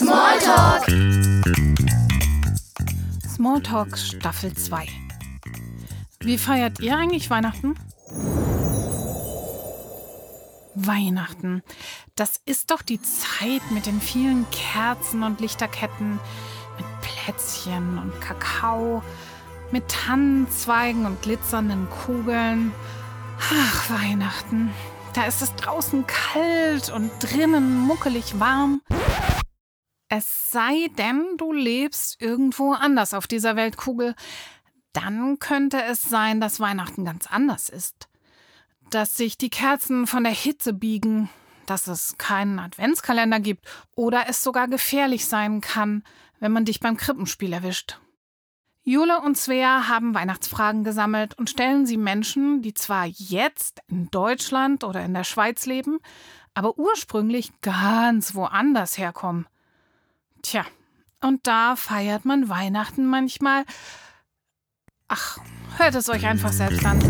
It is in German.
Smalltalk! Smalltalk Staffel 2. Wie feiert ihr eigentlich Weihnachten? Weihnachten. Das ist doch die Zeit mit den vielen Kerzen und Lichterketten, mit Plätzchen und Kakao, mit Tannenzweigen und glitzernden Kugeln. Ach, Weihnachten. Da ist es draußen kalt und drinnen muckelig warm. Es sei denn, du lebst irgendwo anders auf dieser Weltkugel. Dann könnte es sein, dass Weihnachten ganz anders ist. Dass sich die Kerzen von der Hitze biegen, dass es keinen Adventskalender gibt oder es sogar gefährlich sein kann, wenn man dich beim Krippenspiel erwischt. Jule und Svea haben Weihnachtsfragen gesammelt und stellen sie Menschen, die zwar jetzt in Deutschland oder in der Schweiz leben, aber ursprünglich ganz woanders herkommen. Tja, und da feiert man Weihnachten manchmal. Ach, hört es euch einfach selbst an.